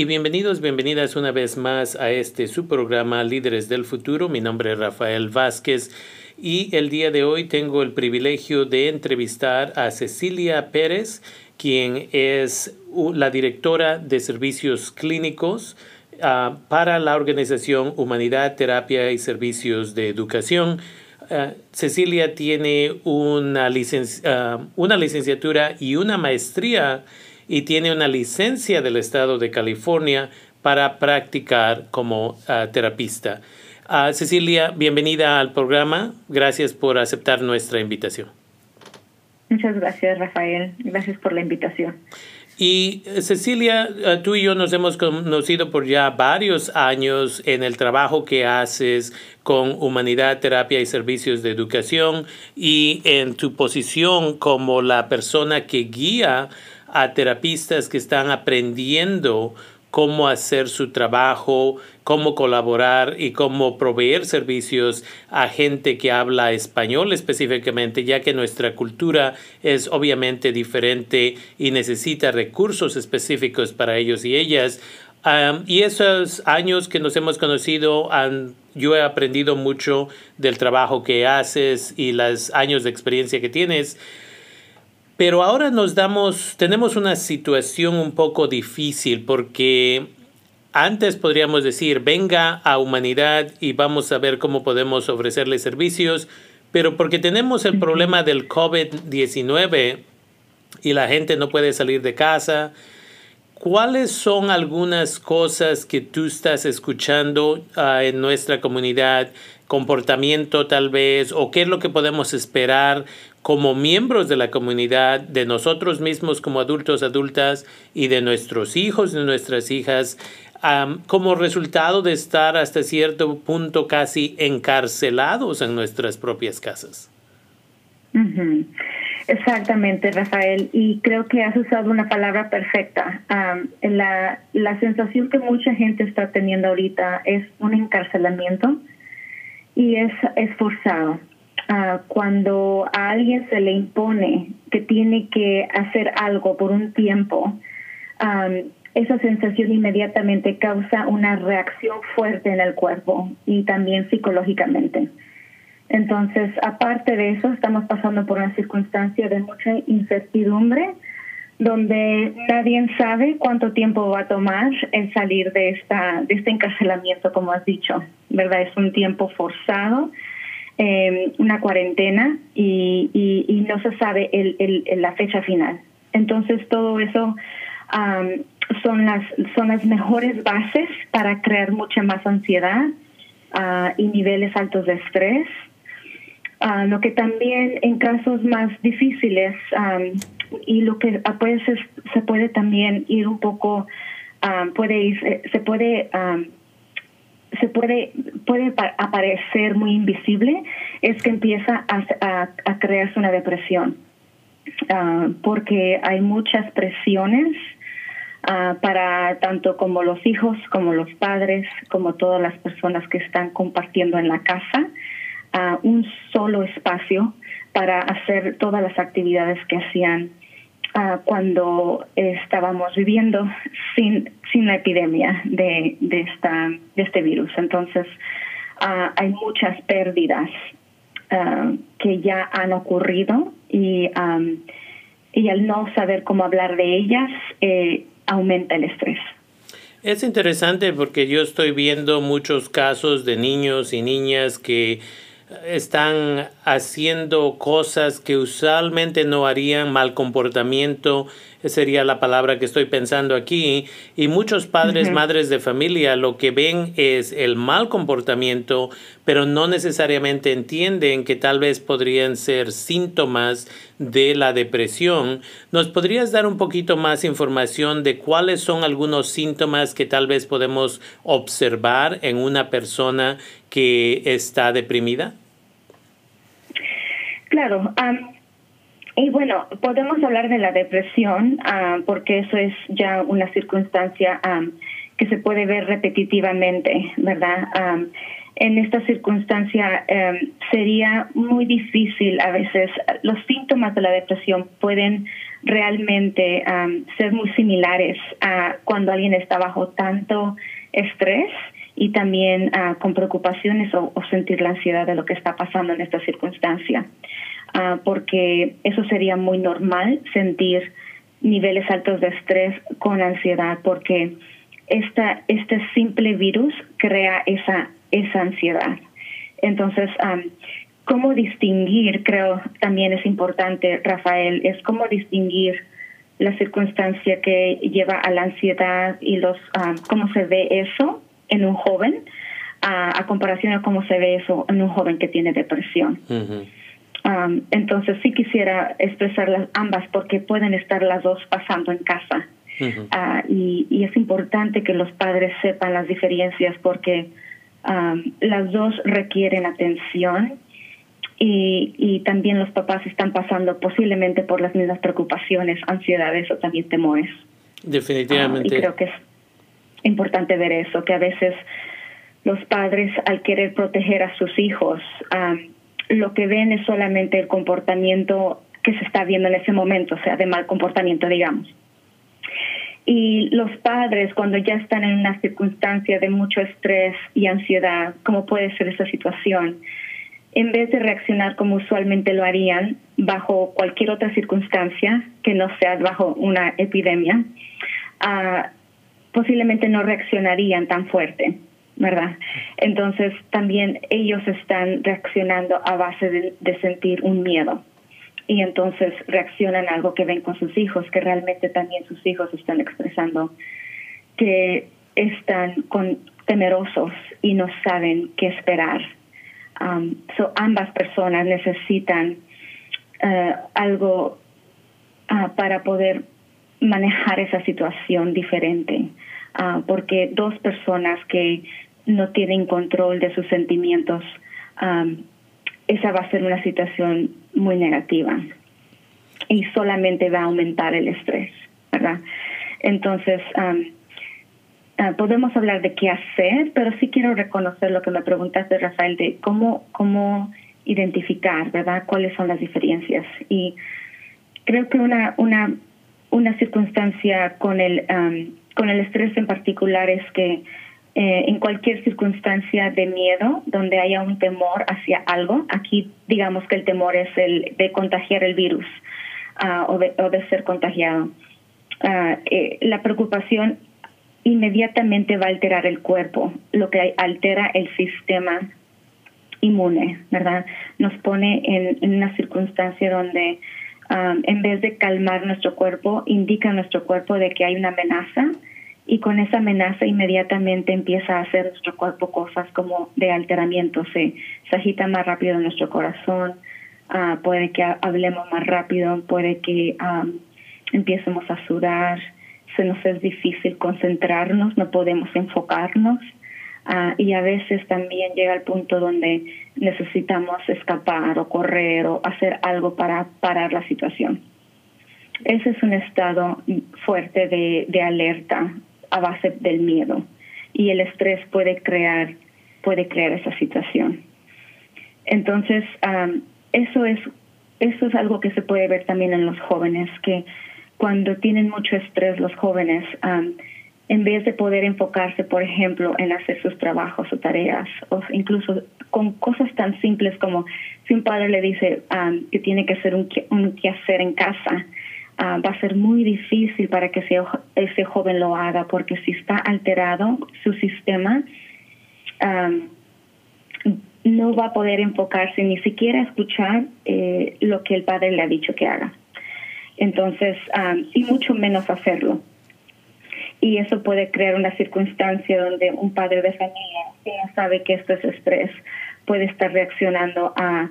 y bienvenidos, bienvenidas una vez más a este su programa Líderes del Futuro. Mi nombre es Rafael Vázquez y el día de hoy tengo el privilegio de entrevistar a Cecilia Pérez, quien es la directora de servicios clínicos uh, para la organización Humanidad, Terapia y Servicios de Educación. Uh, Cecilia tiene una, licen uh, una licenciatura y una maestría y tiene una licencia del estado de California para practicar como terapista. Cecilia, bienvenida al programa. Gracias por aceptar nuestra invitación. Muchas gracias, Rafael. Gracias por la invitación. Y Cecilia, eh, tú y yo nos hemos conocido por ya varios años en el trabajo que haces con Humanidad, Terapia y Servicios de Educación y en tu posición como la persona que guía a terapistas que están aprendiendo cómo hacer su trabajo, cómo colaborar y cómo proveer servicios a gente que habla español específicamente, ya que nuestra cultura es obviamente diferente y necesita recursos específicos para ellos y ellas. y esos años que nos hemos conocido, yo he aprendido mucho del trabajo que haces y los años de experiencia que tienes. Pero ahora nos damos, tenemos una situación un poco difícil porque antes podríamos decir, venga a humanidad y vamos a ver cómo podemos ofrecerle servicios, pero porque tenemos el problema del COVID-19 y la gente no puede salir de casa, ¿cuáles son algunas cosas que tú estás escuchando uh, en nuestra comunidad? comportamiento tal vez, o qué es lo que podemos esperar como miembros de la comunidad, de nosotros mismos como adultos, adultas y de nuestros hijos, de nuestras hijas, como resultado de estar hasta cierto punto casi encarcelados en nuestras propias casas. Exactamente, Rafael. Y creo que has usado una palabra perfecta. la, la sensación que mucha gente está teniendo ahorita es un encarcelamiento y es, es forzado. Ah, cuando a alguien se le impone que tiene que hacer algo por un tiempo, esa sensación inmediatamente causa una reacción fuerte en el cuerpo y también psicológicamente. Entonces, aparte de eso, estamos pasando por una circunstancia de mucha incertidumbre, donde nadie sabe cuánto tiempo va a tomar el salir de esta de este encarcelamiento, como has dicho, verdad es un tiempo forzado Em, una cuarentena y, y, no se sabe el, el, la fecha final. Entonces todo eso son, las, son las mejores bases para crear mucha más ansiedad uh, y niveles altos de estrés. Uh, lo que también en casos más difíciles y lo que puede se puede también ir un poco, puede ir, se puede se puede, puede aparecer muy invisible es que empieza a, a, crearse una depresión, ah, porque hay muchas presiones ah, para tanto como los hijos, como los padres, como todas las personas que están compartiendo en la casa, uh, un solo espacio para hacer todas las actividades que hacían cuando estábamos viviendo sin, sin la epidemia de, de, esta, de este virus. Entonces, uh, hay muchas pérdidas uh, que ya han ocurrido y, um, y al no saber cómo hablar de ellas, eh, aumenta el estrés. Es interesante porque yo estoy viendo muchos casos de niños y niñas que están haciendo cosas que usualmente no harían, mal comportamiento, sería la palabra que estoy pensando aquí, y muchos padres, madres de familia lo que ven es el mal comportamiento, pero no necesariamente entienden que tal vez podrían ser síntomas de la depresión. ¿Nos podrías dar un poquito más información de cuáles son algunos síntomas que tal vez podemos observar en una persona que está deprimida? Claro. y bueno, podemos hablar de la depresión porque eso es ya una circunstancia que se puede ver repetitivamente, ¿verdad? en esta circunstancia sería muy difícil a veces, los síntomas de la depresión pueden realmente ser muy similares a cuando alguien está bajo tanto estrés y también uh, con preocupaciones o, sentir la ansiedad de lo que está pasando en esta circunstancia. Uh, porque eso sería muy normal sentir niveles altos de estrés con ansiedad, porque esta, este simple virus crea esa, esa ansiedad. Entonces, um, cómo distinguir, creo también es importante, Rafael, es cómo distinguir la circunstancia que lleva a la ansiedad y los um, cómo se ve eso en un joven a, comparación a cómo se ve eso en un joven que tiene depresión. Um, entonces sí quisiera expresar las ambas porque pueden estar las dos pasando en casa. Uh, y, y, es importante que los padres sepan las diferencias porque um, las dos requieren atención y, y, también los papás están pasando posiblemente por las mismas preocupaciones, ansiedades o también temores. Definitivamente. Uh, y creo que es importante ver eso, que a veces los padres al querer proteger a sus hijos, um, lo que ven es solamente el comportamiento que se está viendo en ese momento, o sea, de mal comportamiento, digamos. Y los padres, cuando ya están en una circunstancia de mucho estrés y ansiedad, como puede ser esa situación, en vez de reaccionar como usualmente lo harían bajo cualquier otra circunstancia que no sea bajo una epidemia, uh, posiblemente no reaccionarían tan fuerte. ¿verdad? Entonces también ellos están reaccionando a base de, sentir un miedo y entonces reaccionan a algo que ven con sus hijos, que realmente también sus hijos están expresando que están con, temerosos y no saben qué esperar. Um, so ambas personas necesitan uh, algo uh, para poder manejar esa situación diferente, uh, porque dos personas que no tienen control de sus sentimientos, esa va a ser una situación muy negativa y solamente va a aumentar el estrés, ¿verdad? Entonces, ah, podemos hablar de qué hacer, pero sí quiero reconocer lo que me preguntaste, Rafael, de cómo, cómo identificar, ¿verdad? ¿Cuáles son las diferencias? Y creo que una, una, una circunstancia con el, con el estrés en particular es que eh, en cualquier circunstancia de miedo, donde haya un temor hacia algo, aquí digamos que el temor es el de contagiar el virus uh, o, de, o, de, ser contagiado. Uh, la preocupación inmediatamente va a alterar el cuerpo, lo que altera el sistema inmune, ¿verdad? Nos pone en, en una circunstancia donde um, en vez de calmar nuestro cuerpo, indica a nuestro cuerpo de que hay una amenaza y con esa amenaza inmediatamente empieza a hacer nuestro cuerpo cosas como de alteramiento, se, se agita más rápido nuestro corazón, uh, puede que hablemos más rápido, puede que um, empecemos a sudar, se nos es difícil concentrarnos, no podemos enfocarnos uh, y a veces también llega el punto donde necesitamos escapar o correr o hacer algo para parar la situación. Ese es un estado fuerte de, de alerta a base del miedo y el estrés puede crear puede crear esa situación. Entonces, eso es eso es algo que se puede ver también en los jóvenes que cuando tienen mucho estrés los jóvenes en vez de poder enfocarse, por ejemplo, en hacer sus trabajos o tareas, o incluso con cosas tan simples como si un padre le dice que tiene que hacer un, un quehacer en casa, Ah, va a ser muy difícil para que ese, ese joven lo haga, porque si está alterado su sistema, no va a poder enfocarse ni siquiera escuchar eh, lo que el padre le ha dicho que haga. Entonces, y mucho menos hacerlo. Y eso puede crear una circunstancia donde un padre de familia que sabe que esto es estrés puede estar reaccionando a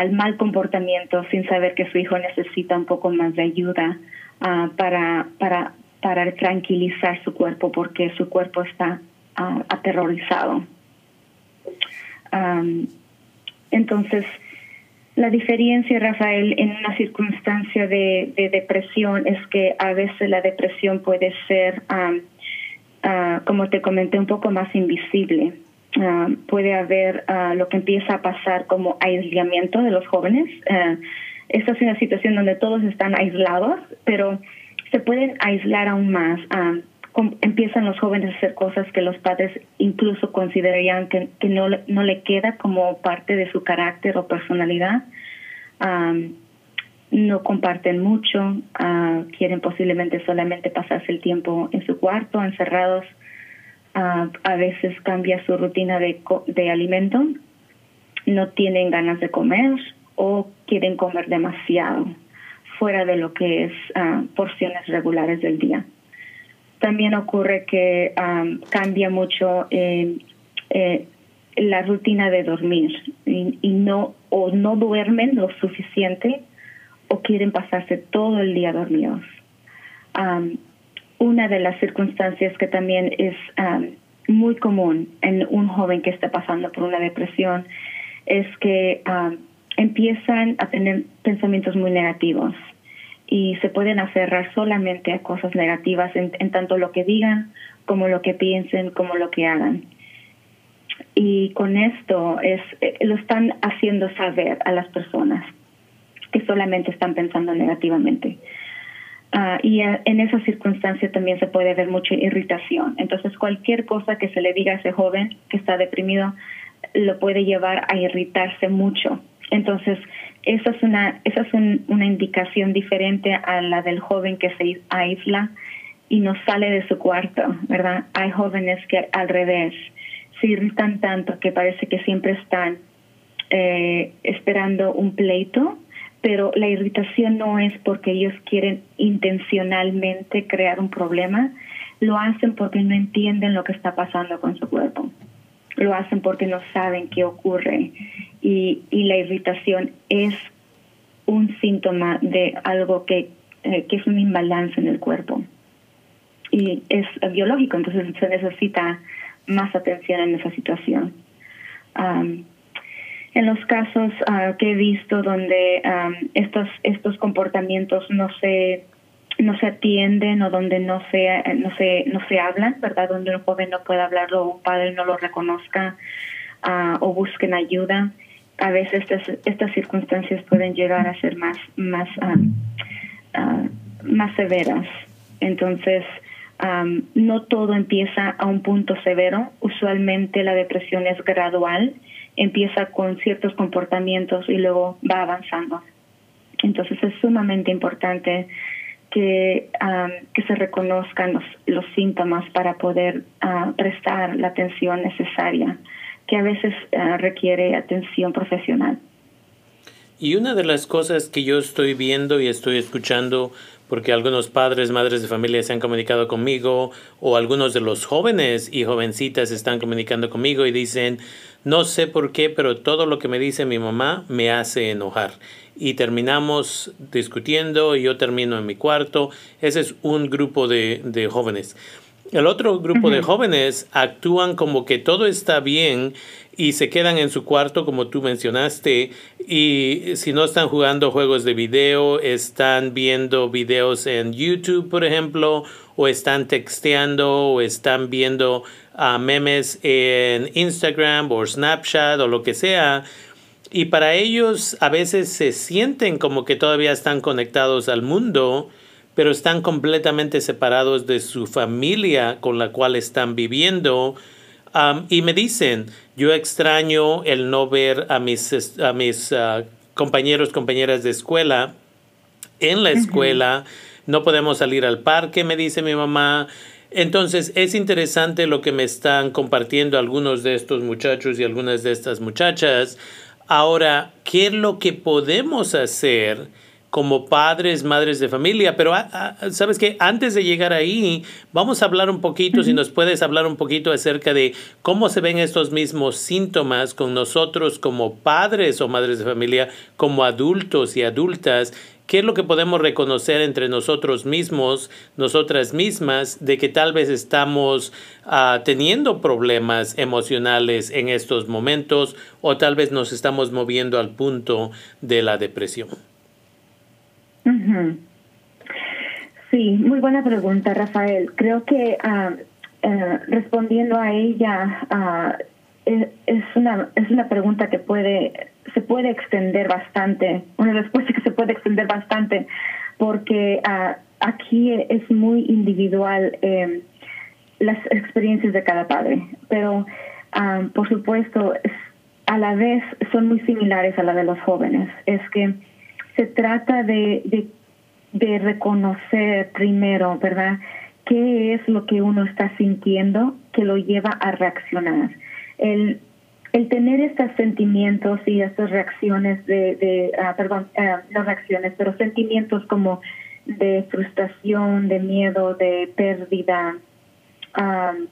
al mal comportamiento sin saber que su hijo necesita un poco más de ayuda uh, para, para, para tranquilizar su cuerpo porque su cuerpo está uh, aterrorizado. Um, entonces, la diferencia, Rafael, en una circunstancia de, de, depresión es que a veces la depresión puede ser, um, uh, como te comenté, un poco más invisible. Ah, puede haber uh, lo que empieza a pasar como aislamiento de los jóvenes. Uh, esta es una situación donde todos están aislados, pero se pueden aislar aún más. Empiezan los jóvenes a hacer cosas que los padres incluso considerarían que, no, no le queda como parte de su carácter o personalidad. no comparten mucho, ah, quieren posiblemente solamente pasarse el tiempo en su cuarto, encerrados. Ah, a veces cambia su rutina de, de alimento, no tienen ganas de comer o quieren comer demasiado fuera de lo que es ah, porciones regulares del día. También ocurre que ah, cambia mucho eh, eh, la rutina de dormir y, no o no duermen lo suficiente o quieren pasarse todo el día dormidos. una de las circunstancias que también es muy común en un joven que está pasando por una depresión es que empiezan a tener pensamientos muy negativos y se pueden aferrar solamente a cosas negativas en, tanto lo que digan como lo que piensen como lo que hagan. Y con esto es eh, lo están haciendo saber a las personas que solamente están pensando negativamente. Ah, y en esa circunstancia también se puede ver mucha irritación. Entonces cualquier cosa que se le diga a ese joven que está deprimido lo puede llevar a irritarse mucho. Entonces esa es una, esa es una indicación diferente a la del joven que se aísla y no sale de su cuarto, ¿verdad? Hay jóvenes que al revés se irritan tanto que parece que siempre están eh, esperando un pleito, pero la irritación no es porque ellos quieren intencionalmente crear un problema, lo hacen porque no entienden lo que está pasando con su cuerpo, lo hacen porque no saben qué ocurre y, y la irritación es un síntoma de algo que, eh, que es un imbalance en el cuerpo. Y es biológico, entonces se necesita más atención en esa situación. en los casos ah, que he visto donde estos, estos comportamientos no se no se atienden o donde no se no se no se hablan verdad donde un joven no puede hablarlo o un padre no lo reconozca ah, o busquen ayuda a veces estas, estas circunstancias pueden llegar a ser más, más, uh, más severas. Entonces, um, no todo empieza a un punto severo. Usualmente la depresión es gradual, empieza con ciertos comportamientos y luego va avanzando. Entonces es sumamente importante que, se reconozcan los, síntomas para poder uh, prestar la atención necesaria que a veces uh, requiere atención profesional. Y una de las cosas que yo estoy viendo y estoy escuchando, porque algunos padres, madres de familia se han comunicado conmigo, o algunos de los jóvenes y jovencitas están comunicando conmigo y dicen, no sé por qué, pero todo lo que me dice mi mamá me hace enojar. Y terminamos discutiendo y yo termino en mi cuarto. Ese es un grupo de, de jóvenes. El otro grupo de jóvenes actúan como que todo está bien y se quedan en su cuarto, como tú mencionaste, y si no están jugando juegos de video, están viendo videos en YouTube, por ejemplo, o están texteando, o están viendo uh, memes en Instagram o Snapchat o lo que sea. Y para ellos a veces se sienten como que todavía están conectados al mundo, pero están completamente separados de su familia con la cual están viviendo. y me dicen, yo extraño el no ver a mis, a mis uh, compañeros, compañeras de escuela en la escuela. No podemos salir al parque, me dice mi mamá. Entonces es interesante lo que me están compartiendo algunos de estos muchachos y algunas de estas muchachas. Ahora, ¿qué es lo que podemos hacer? como padres, madres de familia. Pero, ah, ah, ¿sabes qué? Antes de llegar ahí, vamos a hablar un poquito, si nos puedes hablar un poquito acerca de cómo se ven estos mismos síntomas con nosotros como padres o madres de familia, como adultos y adultas. ¿Qué es lo que podemos reconocer entre nosotros mismos, nosotras mismas, de que tal vez estamos ah, teniendo problemas emocionales en estos momentos o tal vez nos estamos moviendo al punto de la depresión? Sí, muy buena pregunta, Rafael. Creo que uh, respondiendo a ella, uh, es, una, es una pregunta que puede, se puede extender bastante, una respuesta que se puede extender bastante, porque uh, aquí es muy individual eh, las experiencias de cada padre, pero um, por supuesto a la vez son muy similares a la de los jóvenes. Es que se trata de, de, de reconocer primero, ¿verdad? ¿Qué es lo que uno está sintiendo que lo lleva a reaccionar? El, el tener estos sentimientos y estas reacciones de, de uh, perdón, uh, no reacciones, pero sentimientos como de frustración, de miedo, de pérdida, um,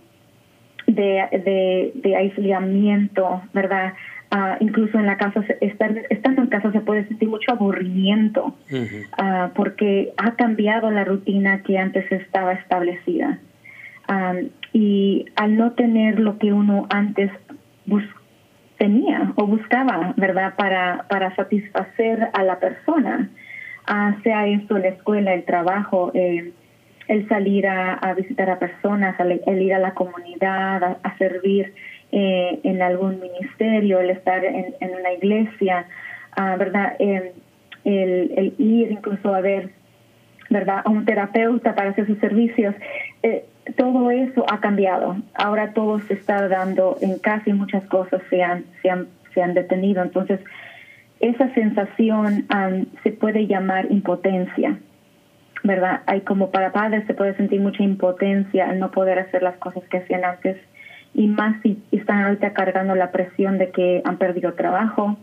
de, de, de, aislamiento, ¿verdad? Uh, incluso en la casa, estar, estando en casa se puede sentir mucho aburrimiento uh, porque ha cambiado la rutina que antes estaba establecida. Um, y al no tener lo que uno antes tenía o buscaba, ¿verdad? Para, para satisfacer a la persona, uh, sea esto la escuela, el trabajo, eh, el salir a, visitar a personas, el, ir a la comunidad, a, servir eh, en algún ministerio, el estar en, una iglesia, uh, ¿verdad? Eh, el, el, ir incluso a ver, ¿verdad? A un terapeuta para hacer sus servicios. Todo eso ha cambiado. Ahora todo se está dando en casi muchas cosas se han, se han, se han detenido. Entonces, esa sensación um, se puede llamar impotencia. ¿verdad? Hay como para padres se puede sentir mucha impotencia al no poder hacer las cosas que hacían antes y más si están ahorita cargando la presión de que han perdido trabajo,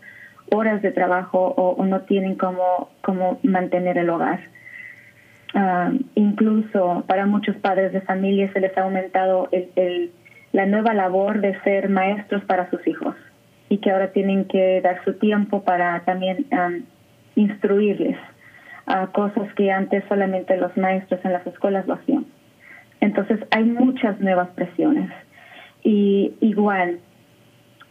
horas de trabajo o, no tienen cómo, cómo mantener el hogar. Ah, incluso para muchos padres de familia se les ha aumentado el, la nueva labor de ser maestros para sus hijos y que ahora tienen que dar su tiempo para también um, instruirles a cosas que antes solamente los maestros en las escuelas lo hacían. Entonces hay muchas nuevas presiones. Y igual,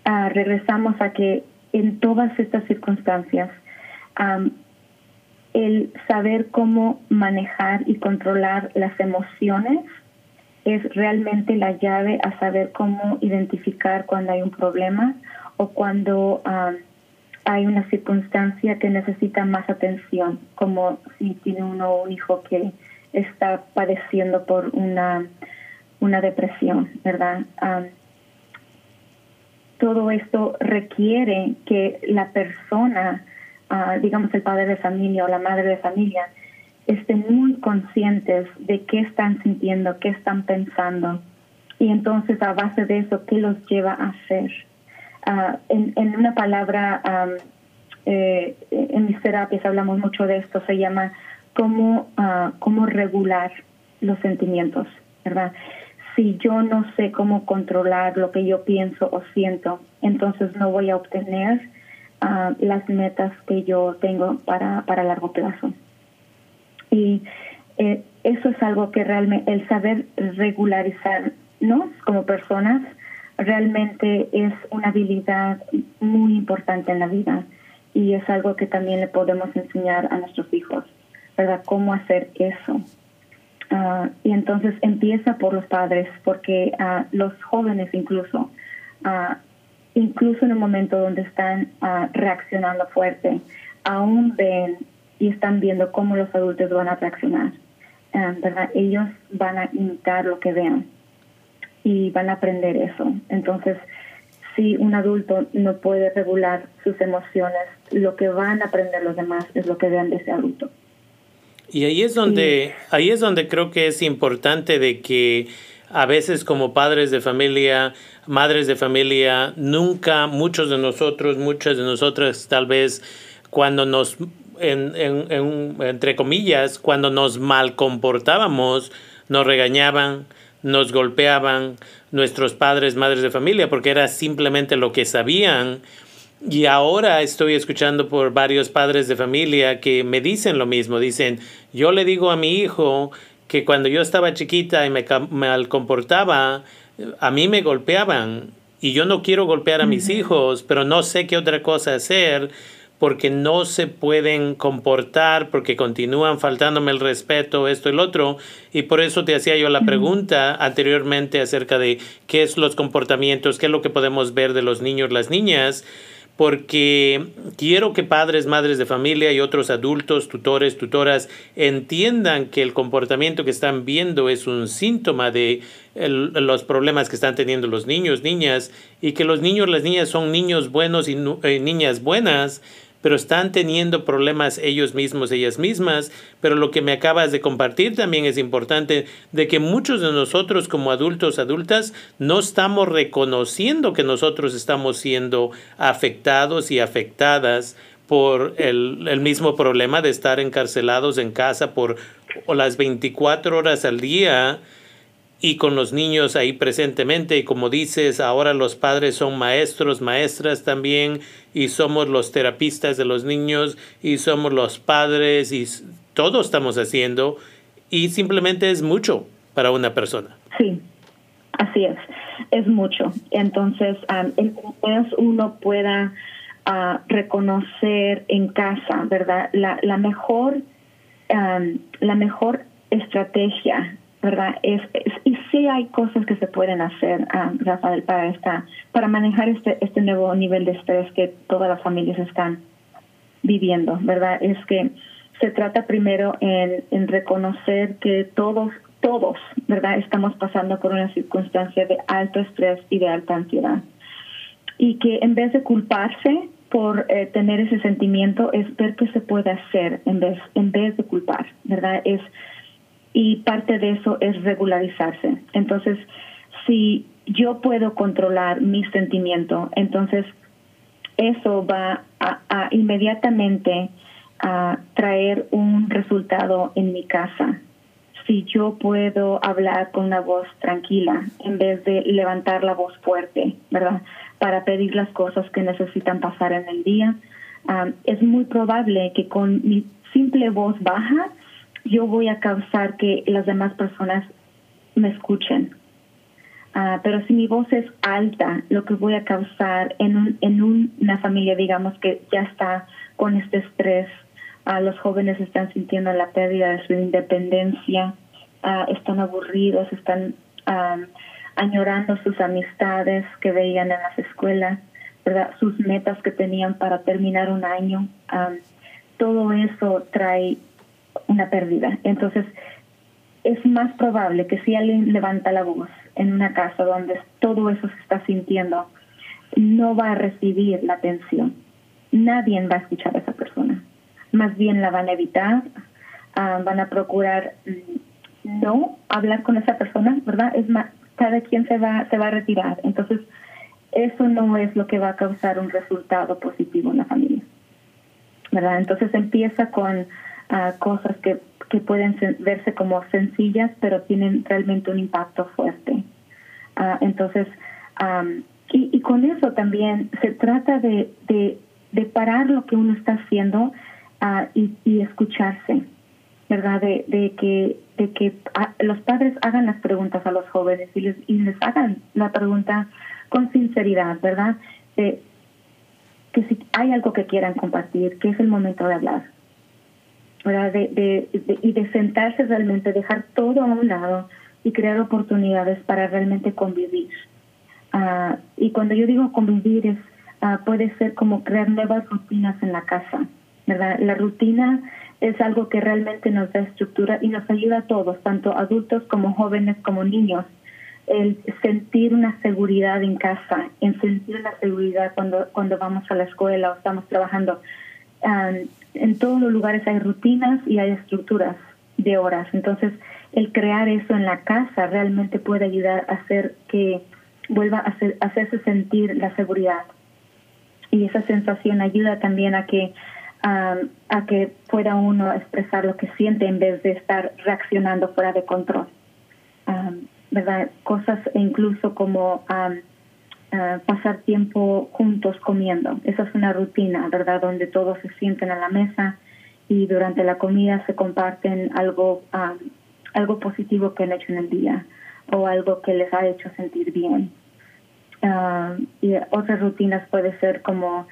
uh, regresamos a que en todas estas circunstancias, el saber cómo manejar y controlar las emociones es realmente la llave a saber cómo identificar cuando hay un problema o cuando um, hay una circunstancia que necesita más atención, como si tiene uno un hijo que está padeciendo por una, una depresión, ¿verdad? todo esto requiere que la persona, uh, digamos el padre de familia o la madre de familia, estén muy conscientes de qué están sintiendo, qué están pensando, y entonces a base de eso, qué los lleva a hacer. Ah, en, en, una palabra, eh, en mis terapias hablamos mucho de esto, se llama cómo, uh, cómo regular los sentimientos, ¿verdad? Si yo no sé cómo controlar lo que yo pienso o siento, entonces no voy a obtener las metas que yo tengo para, para largo plazo. Y eh, eso es algo que realmente, el saber regularizarnos como personas, realmente es una habilidad muy importante en la vida y es algo que también le podemos enseñar a nuestros hijos, ¿verdad? Cómo hacer eso. Uh, y entonces empieza por los padres, porque uh, los jóvenes incluso, uh, incluso en un momento donde están reaccionando fuerte, aún ven y están viendo cómo los adultos van a reaccionar, ¿verdad? Ellos van a imitar lo que vean y van a aprender eso. Entonces, si un adulto no puede regular sus emociones, lo que van a aprender los demás es lo que vean de ese adulto. Y ahí es donde, ahí es donde creo que es importante de que a veces como padres de familia, madres de familia, nunca muchos de nosotros, muchas de nosotras tal vez cuando nos, en, en, entre comillas, cuando nos mal comportábamos, nos regañaban, nos golpeaban nuestros padres, madres de familia, porque era simplemente lo que sabían. Y ahora estoy escuchando por varios padres de familia que me dicen lo mismo. Dicen, yo le digo a mi hijo que cuando yo estaba chiquita y me mal comportaba, a mí me golpeaban. Y yo no quiero golpear a mis hijos, pero no sé qué otra cosa hacer porque no se pueden comportar, porque continúan faltándome el respeto, esto y lo otro. Y por eso te hacía yo la pregunta anteriormente acerca de qué es los comportamientos, qué es lo que podemos ver de los niños, las niñas porque quiero que padres, madres de familia y otros adultos, tutores, tutoras entiendan que el comportamiento que están viendo es un síntoma de los problemas que están teniendo los niños, niñas, y que los niños, las niñas son niños buenos y eh, niñas buenas, pero están teniendo problemas ellos mismos, ellas mismas. Pero lo que me acabas de compartir también es importante de que muchos de nosotros como adultos, adultas, no estamos reconociendo que nosotros estamos siendo afectados y afectadas por el, mismo problema de estar encarcelados en casa por las 24 horas al día y con los niños ahí presentemente. Y como dices, ahora los padres son maestros, maestras también, y somos los terapistas de los niños, y somos los padres, y todo estamos haciendo, y simplemente es mucho para una persona. Sí, así es, es mucho. Entonces, um, el uno pueda ah, reconocer en casa, ¿verdad? La mejor, la mejor estrategia ¿verdad? Es, y sí hay cosas que se pueden hacer, ah, Rafael, para, esta, para manejar este, este nuevo nivel de estrés que todas las familias están viviendo, ¿verdad? Es que se trata primero en, en reconocer que todos, todos, ¿verdad? Estamos pasando por una circunstancia de alto estrés y de alta ansiedad. Y que en vez de culparse por eh, tener ese sentimiento, es ver qué se puede hacer en vez, en vez de culpar, ¿verdad? Es y parte de eso es regularizarse. Entonces, si yo puedo controlar mi sentimiento, entonces eso va a, inmediatamente a traer un resultado en mi casa. Si yo puedo hablar con una voz tranquila en vez de levantar la voz fuerte, ¿verdad? Para pedir las cosas que necesitan pasar en el día, ah, es muy probable que con mi simple voz baja yo voy a causar que las demás personas me escuchen. Ah, pero si mi voz es alta, lo que voy a causar en, un, en una familia, digamos, que ya está con este estrés, uh, los jóvenes están sintiendo la pérdida de su independencia, uh, están aburridos, están añorando sus amistades que veían en las escuelas, ¿verdad? sus metas que tenían para terminar un año. todo eso trae una pérdida. Entonces, es más probable que si alguien levanta la voz en una casa donde todo eso se está sintiendo, no va a recibir la atención. Nadie va a escuchar a esa persona. Más bien la van a evitar, ah, van a procurar mm, no hablar con esa persona, ¿verdad? Es más, cada quien se va, se va a retirar. Entonces, eso no es lo que va a causar un resultado positivo en la familia. ¿verdad? Entonces empieza con cosas que, que pueden verse como sencillas, pero tienen realmente un impacto fuerte. Ah, entonces, y, y, con eso también se trata de, de, parar lo que uno está haciendo uh, y, y, escucharse, ¿verdad? De, de que, de que los padres hagan las preguntas a los jóvenes y les, y les hagan la pregunta con sinceridad, ¿verdad? De, que si hay algo que quieran compartir, que es el momento de hablar. De, y de sentarse realmente, dejar todo a un lado y crear oportunidades para realmente convivir. Ah, y cuando yo digo convivir es ah, puede ser como crear nuevas rutinas en la casa. ¿verdad? La rutina es algo que realmente nos da estructura y nos ayuda a todos, tanto adultos como jóvenes como niños, el sentir una seguridad en casa, en sentir una seguridad cuando, cuando vamos a la escuela o estamos trabajando. Ah, en todos los lugares hay rutinas y hay estructuras de horas. Entonces, el crear eso en la casa realmente puede ayudar a hacer que vuelva a, hacerse sentir la seguridad. Y esa sensación ayuda también a que a que pueda uno expresar lo que siente en vez de estar reaccionando fuera de control. ¿Verdad? Cosas incluso como pasar tiempo juntos comiendo. Esa es una rutina, ¿verdad? Donde todos se sienten a la mesa y durante la comida se comparten algo, algo positivo que han hecho en el día o algo que les ha hecho sentir bien. y otras rutinas puede ser como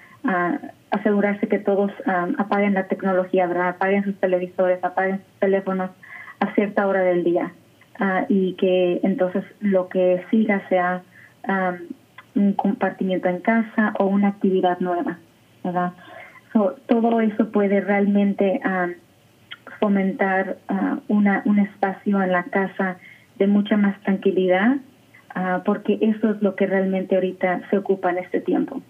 asegurarse que todos apaguen la tecnología, ¿verdad? apaguen sus televisores, apaguen sus teléfonos a cierta hora del día y que entonces lo que siga sea un compartimiento en casa o una actividad nueva, ¿verdad? todo eso puede realmente fomentar una, un espacio en la casa de mucha más tranquilidad, porque eso es lo que realmente ahorita se ocupa en este tiempo.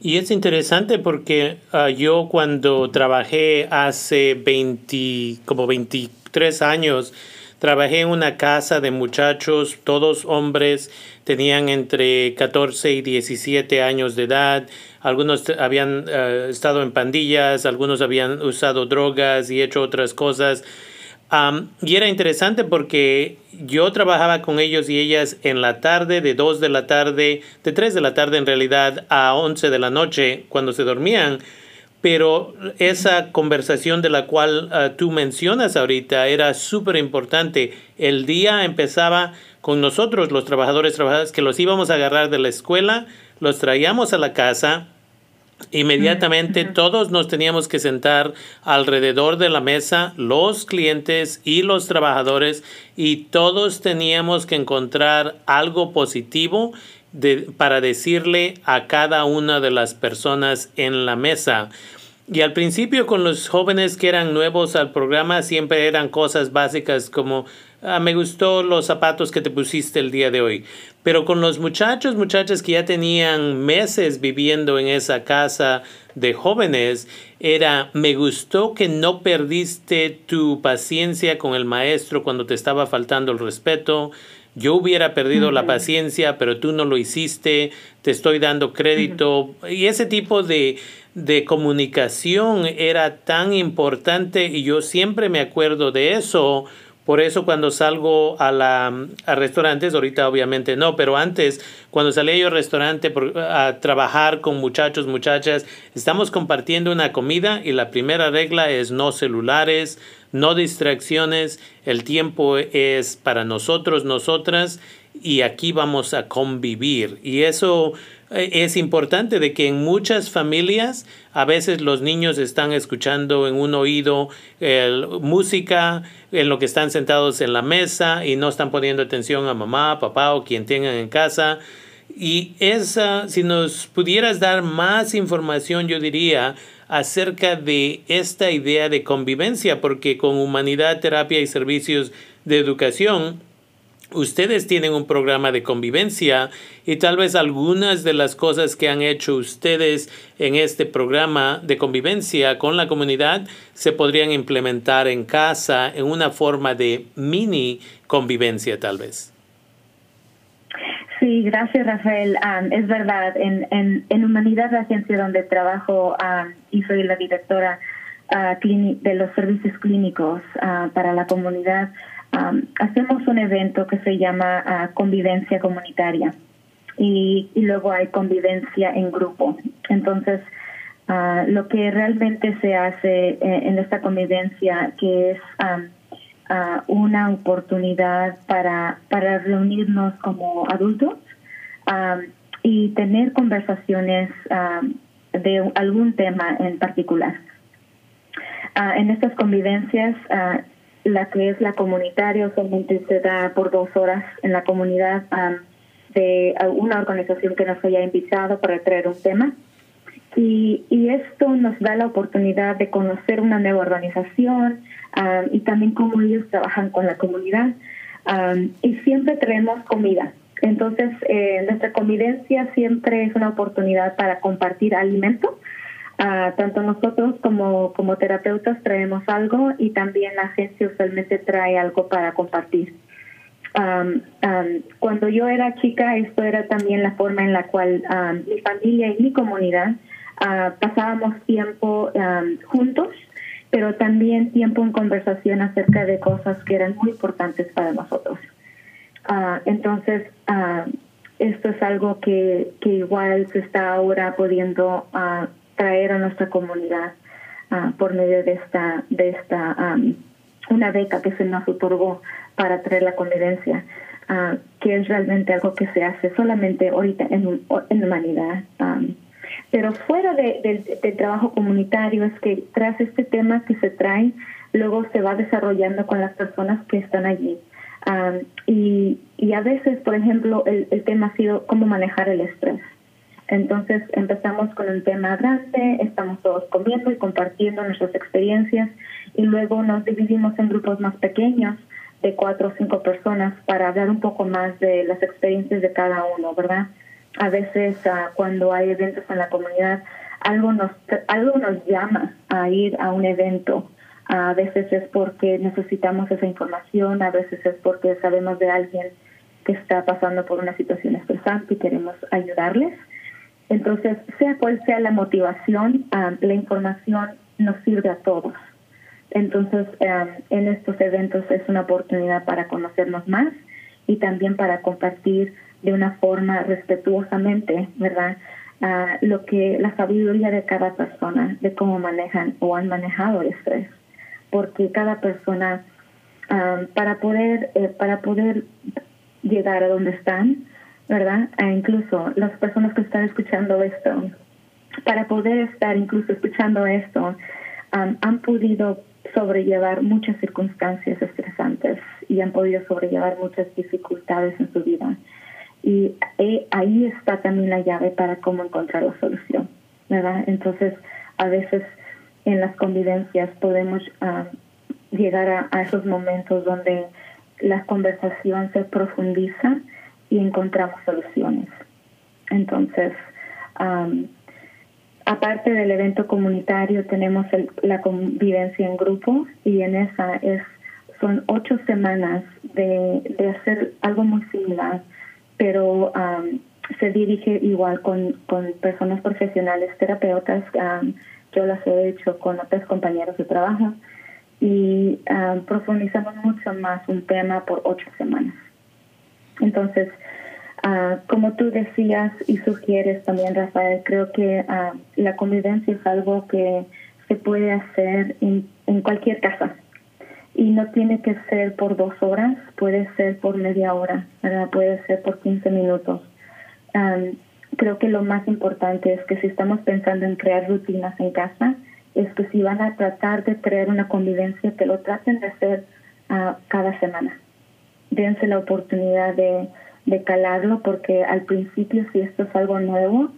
Y es interesante porque yo cuando trabajé hace 20, como 23 años, Trabajé en una casa de muchachos, todos hombres, tenían entre 14 y 17 años de edad. Algunos habían eh, estado en pandillas, algunos habían usado drogas y hecho otras cosas. y era interesante porque yo trabajaba con ellos y ellas en la tarde, de 2 de la tarde, de 3 de la tarde en realidad, a 11 de la noche, cuando se dormían pero esa conversación de la cual ah, tú mencionas ahorita era súper importante. El día empezaba con nosotros, los trabajadores, trabajadoras, que los íbamos a agarrar de la escuela, los traíamos a la casa, Inmediatamente todos nos teníamos que sentar alrededor de la mesa, los clientes y los trabajadores, y todos teníamos que encontrar algo positivo para decirle a cada una de las personas en la mesa. Y al principio con los jóvenes que eran nuevos al programa siempre eran cosas básicas como ah, me gustó los zapatos que te pusiste el día de hoy. Pero con los muchachos, muchachas que ya tenían meses viviendo en esa casa de jóvenes, era me gustó que no perdiste tu paciencia con el maestro cuando te estaba faltando el respeto. Yo hubiera perdido la paciencia, pero tú no lo hiciste, te estoy dando crédito. Y ese tipo de, de comunicación era tan importante y yo siempre me acuerdo de eso. Por eso cuando salgo a, la, a restaurantes, ahorita obviamente no, pero antes, cuando salía yo al restaurante a trabajar con muchachos, muchachas, estamos compartiendo una comida y la primera regla es no celulares, no distracciones, el tiempo es para nosotros, nosotras, y aquí vamos a convivir. Y eso eh, es importante de que en muchas familias a veces los niños están escuchando en un oído música en lo que están sentados en la mesa y no están poniendo atención a mamá, papá o quien tengan en casa. Y esa, si nos pudieras dar más información, yo diría, acerca de esta idea de convivencia, porque con humanidad, terapia y servicios de educación, ustedes tienen un programa de convivencia y tal vez algunas de las cosas que han hecho ustedes en este programa de convivencia con la comunidad se podrían implementar en casa en una forma de mini convivencia tal vez. Sí, gracias Rafael. es verdad, en, en, en, Humanidad, la agencia donde trabajo y soy la directora ah, de los servicios clínicos para la comunidad, hacemos un evento que se llama convivencia comunitaria y, luego hay convivencia en grupo. Entonces, lo que realmente se hace eh, en esta convivencia, que es ah, una oportunidad para, para reunirnos como adultos y tener conversaciones de algún tema en particular. en estas convivencias la que es la comunitaria usualmente se da por dos horas en la comunidad de una organización que nos haya invitado para traer un tema. Y, y, esto nos da la oportunidad de conocer una nueva organización y también cómo ellos trabajan con la comunidad. y siempre traemos comida. Entonces, eh, nuestra convivencia siempre es una oportunidad para compartir alimentos tanto nosotros como, como terapeutas traemos algo y también la agencia usualmente trae algo para compartir. cuando yo era chica, esto era también la forma en la cual mi familia y mi comunidad uh, pasábamos tiempo juntos, pero también tiempo en conversación acerca de cosas que eran muy importantes para nosotros. Uh, entonces, esto es algo que, que igual se está ahora pudiendo traer a nuestra comunidad ah, por medio de esta, de esta una beca que se nos otorgó para traer la convivencia, uh, que es realmente algo que se hace solamente ahorita en, en humanidad. Pero fuera del trabajo comunitario es que tras este tema que se trae, luego se va desarrollando con las personas que están allí. y, y, a veces, por ejemplo, el, el tema ha sido cómo manejar el estrés. Entonces empezamos con un tema grande, estamos todos comiendo y compartiendo nuestras experiencias y luego nos dividimos en grupos más pequeños de cuatro o cinco personas para hablar un poco más de las experiencias de cada uno, ¿verdad? A veces uh, cuando hay eventos en la comunidad, algo nos, algo nos llama a ir a un evento. A veces es porque necesitamos esa información, a veces es porque sabemos de alguien que está pasando por una situación estresante y queremos ayudarles. Entonces, sea cual sea la motivación, uh, la información nos sirve a todos. Entonces, um, en estos eventos es una oportunidad para conocernos más y también para compartir de una forma respetuosamente, ¿verdad? Lo que la sabiduría de cada persona, de cómo manejan o han manejado el estrés, porque cada persona um, para poder eh, para poder llegar a donde están, ¿verdad? E incluso las personas que están escuchando esto, para poder estar incluso escuchando esto, um, han podido sobrellevar muchas circunstancias estresantes y han podido sobrellevar muchas dificultades en su vida. Y eh, ahí está también la llave para cómo encontrar la solución, ¿verdad? Entonces, a veces en las convivencias podemos ah, llegar a, esos momentos donde la conversación se profundiza y encontramos soluciones. Entonces, aparte del evento comunitario, tenemos la convivencia en grupo y en esa es son ocho semanas de hacer algo muy similar, pero se dirige igual con, con personas profesionales, terapeutas. yo las he hecho con otros compañeros de trabajo y profundizamos mucho más un tema por ocho semanas. Entonces, Ah, como tú decías y sugieres también, Rafael, creo que ah, la convivencia es algo que se puede hacer en, cualquier casa y no tiene que ser por dos horas, puede ser por media hora, puede ser por 15 minutos. creo que lo más importante es que si estamos pensando en crear rutinas en casa, es que si van a tratar de crear una convivencia, que lo traten de hacer uh, cada semana. Dense la oportunidad de de calarlo porque al principio si esto es algo nuevo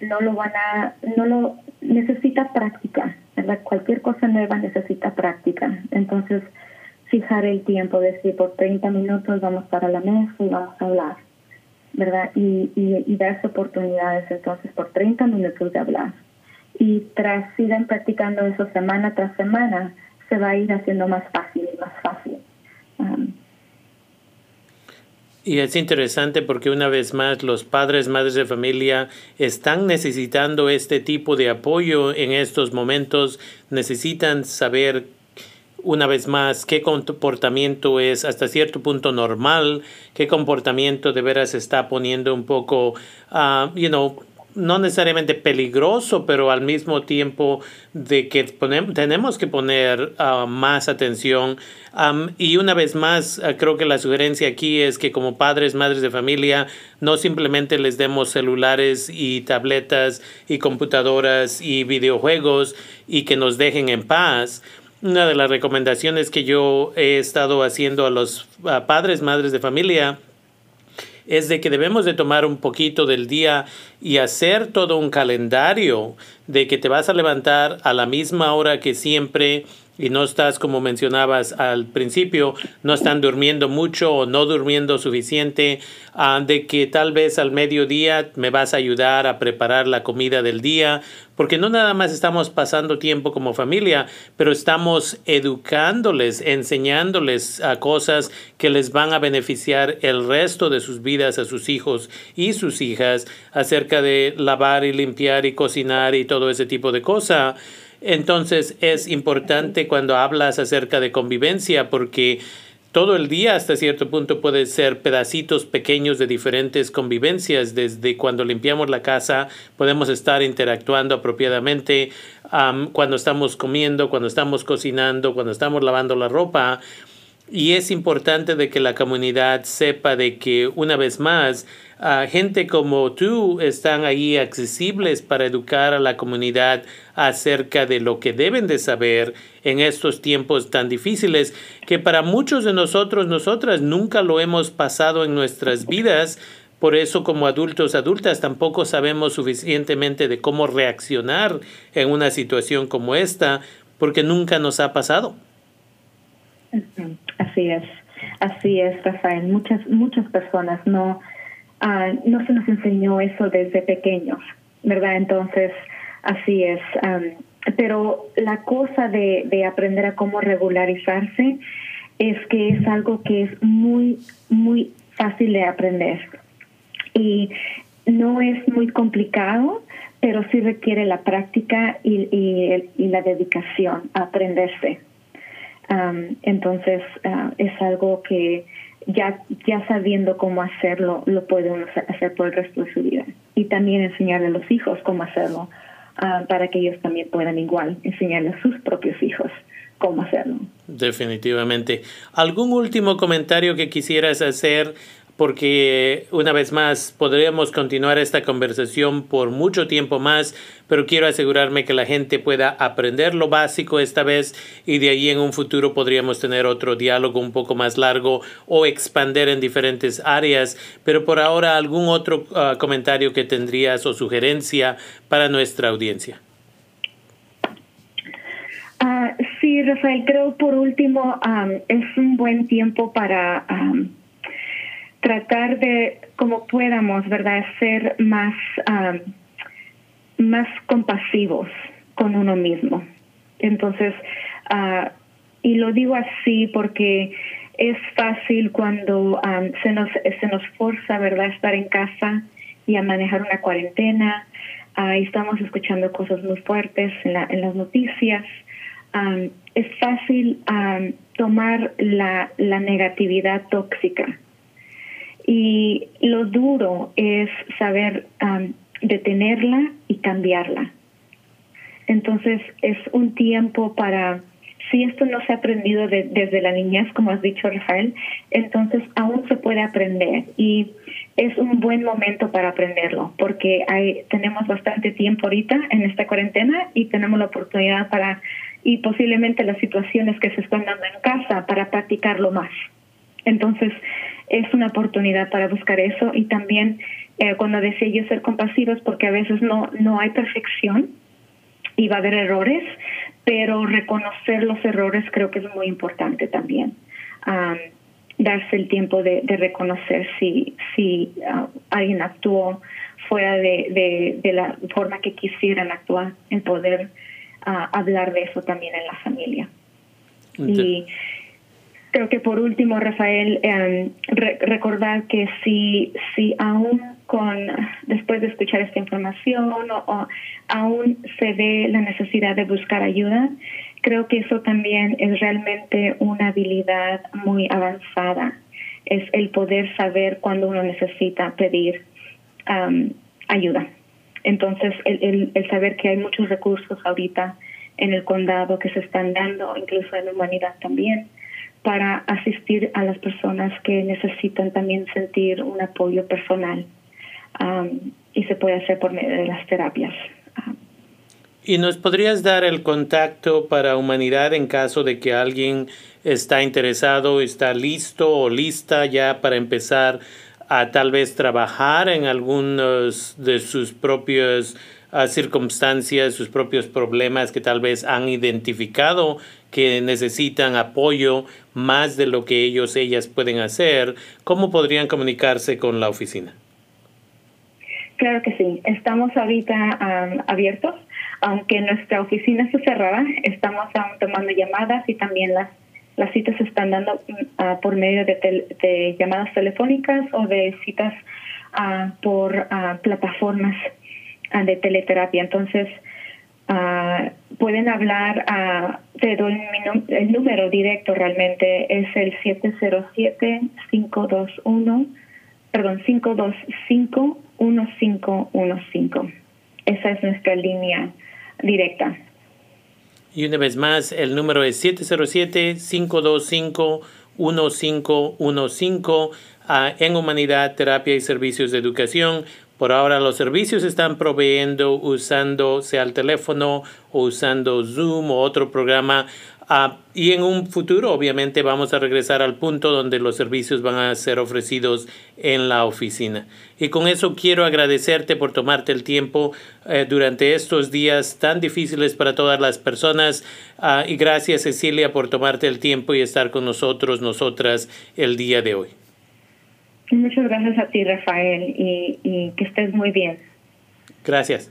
no lo van a no lo necesita práctica verdad cualquier cosa nueva necesita práctica. Entonces fijar el tiempo decir por 30 minutos vamos para la mesa y vamos a hablar verdad y, y, y darse oportunidades entonces por 30 minutos de hablar. Y tras sigan practicando eso semana tras semana se va a ir haciendo más fácil y más fácil y es interesante porque una vez más los padres, madres de familia están necesitando este tipo de apoyo en estos momentos, necesitan saber una vez más qué comportamiento es hasta cierto punto normal, qué comportamiento de veras está poniendo un poco, uh, you know, no necesariamente peligroso, pero al mismo tiempo de que tenemos que poner ah, más atención. y una vez más, ah, creo que la sugerencia aquí es que como padres, madres de familia, no simplemente les demos celulares y tabletas y computadoras y videojuegos y que nos dejen en paz. Una de las recomendaciones que yo he estado haciendo a los padres, madres de familia, es de que debemos de tomar un poquito del día y hacer todo un calendario de que te vas a levantar a la misma hora que siempre y no estás, como mencionabas al principio, no están durmiendo mucho o no durmiendo suficiente, ah, de que tal vez al mediodía me vas a ayudar a preparar la comida del día, porque no nada más estamos pasando tiempo como familia, pero estamos educándoles, enseñándoles a cosas que les van a beneficiar el resto de sus vidas a sus hijos y sus hijas acerca de lavar y limpiar y cocinar y todo ese tipo de cosas entonces es importante cuando hablas acerca de convivencia porque todo el día hasta cierto punto puede ser pedacitos pequeños de diferentes convivencias. Desde cuando limpiamos la casa podemos estar interactuando apropiadamente, cuando estamos comiendo, cuando estamos cocinando, cuando estamos lavando la ropa. y es importante de que la comunidad sepa de que una vez más gente como tú están ahí accesibles para educar a la comunidad acerca de lo que deben de saber en estos tiempos tan difíciles que para muchos de nosotros, nosotras nunca lo hemos pasado en nuestras vidas. Por eso como adultos, adultas, tampoco sabemos suficientemente de cómo reaccionar en una situación como esta, porque nunca nos ha pasado. Así es, así es, Rafael. Muchas, muchas personas no, Ah, no se nos enseñó eso desde pequeños, ¿verdad? Entonces, así es. pero la cosa de, de aprender a cómo regularizarse es que es algo que es muy, muy fácil de aprender. Y no es muy complicado, pero sí requiere la práctica y, y, la dedicación a aprenderse. entonces, ah, es algo que ya, ya sabiendo cómo hacerlo, lo puede uno hacer por el resto de su vida. Y también enseñarle a los hijos cómo hacerlo, ah, para que ellos también puedan igual enseñarle a sus propios hijos cómo hacerlo. Definitivamente. ¿Algún último comentario que quisieras hacer porque una vez más podríamos continuar esta conversación por mucho tiempo más, pero quiero asegurarme que la gente pueda aprender lo básico esta vez y de ahí en un futuro podríamos tener otro diálogo un poco más largo o expander en diferentes áreas, pero por ahora algún otro ah, comentario que tendrías o sugerencia para nuestra audiencia. Ah, sí, Rafael, creo por último es un buen tiempo para tratar de, como podamos, ¿verdad?, ser más, más compasivos con uno mismo. Entonces, uh, y lo digo así porque es fácil cuando se, nos, se nos forza, ¿verdad?, estar en casa y a manejar una cuarentena. Uh, estamos escuchando cosas muy fuertes en, la, en las noticias. es fácil tomar la, la negatividad tóxica y lo duro es saber detenerla y cambiarla. Entonces es un tiempo para, si esto no se ha aprendido desde la niñez, como has dicho Rafael, entonces aún se puede aprender y es un buen momento para aprenderlo porque tenemos bastante tiempo ahorita en esta cuarentena y tenemos la oportunidad para, y posiblemente las situaciones que se están dando en casa, para practicarlo más. Entonces, es una oportunidad para buscar eso y también eh, cuando decía yo ser compasivos porque a veces no, no hay perfección y va a haber errores, pero reconocer los errores creo que es muy importante también. darse el tiempo de, reconocer si, si ah, alguien actuó fuera de, de, la forma que quisieran actuar, en poder ah, hablar de eso también en la familia. Y Creo que por último, Rafael, em, recordar que si, si aún con, después de escuchar esta información o, aún se ve la necesidad de buscar ayuda, creo que eso también es realmente una habilidad muy avanzada. Es el poder saber cuando uno necesita pedir ayuda. Entonces, el, el saber que hay muchos recursos ahorita en el condado que se están dando, incluso en la humanidad también, para asistir a las personas que necesitan también sentir un apoyo personal y se puede hacer por medio de las terapias. ¿Y nos podrías dar el contacto para humanidad en caso de que alguien está interesado, está listo o lista ya para empezar a tal vez trabajar en algunos de sus propios circunstancias, sus propios problemas que tal vez han identificado que necesitan apoyo más de lo que ellos, ellas pueden hacer, ¿cómo podrían comunicarse con la oficina? Claro que sí, estamos ahorita abiertos, aunque nuestra oficina está cerrada, estamos aún tomando llamadas y también las, las citas se están dando uh, por medio de, de, llamadas telefónicas o de citas uh, por uh, plataformas de teleterapia. Entonces, pueden hablar, a, doy el número directo realmente, es el 707-521, perdón, 525-1515. Esa es nuestra línea directa. Y una vez más, el número es 707-525-1515. 1515 en Humanidad, Terapia y Servicios de Educación. Por ahora los servicios están proveyendo usando sea el teléfono o usando Zoom o otro programa Ah, y en un futuro, obviamente, vamos a regresar al punto donde los servicios van a ser ofrecidos en la oficina. Y con eso quiero agradecerte por tomarte el tiempo eh, durante estos días tan difíciles para todas las personas. Ah, y gracias, Cecilia, por tomarte el tiempo y estar con nosotros, nosotras, el día de hoy. Muchas gracias a ti, Rafael, y, y que estés muy bien. Gracias.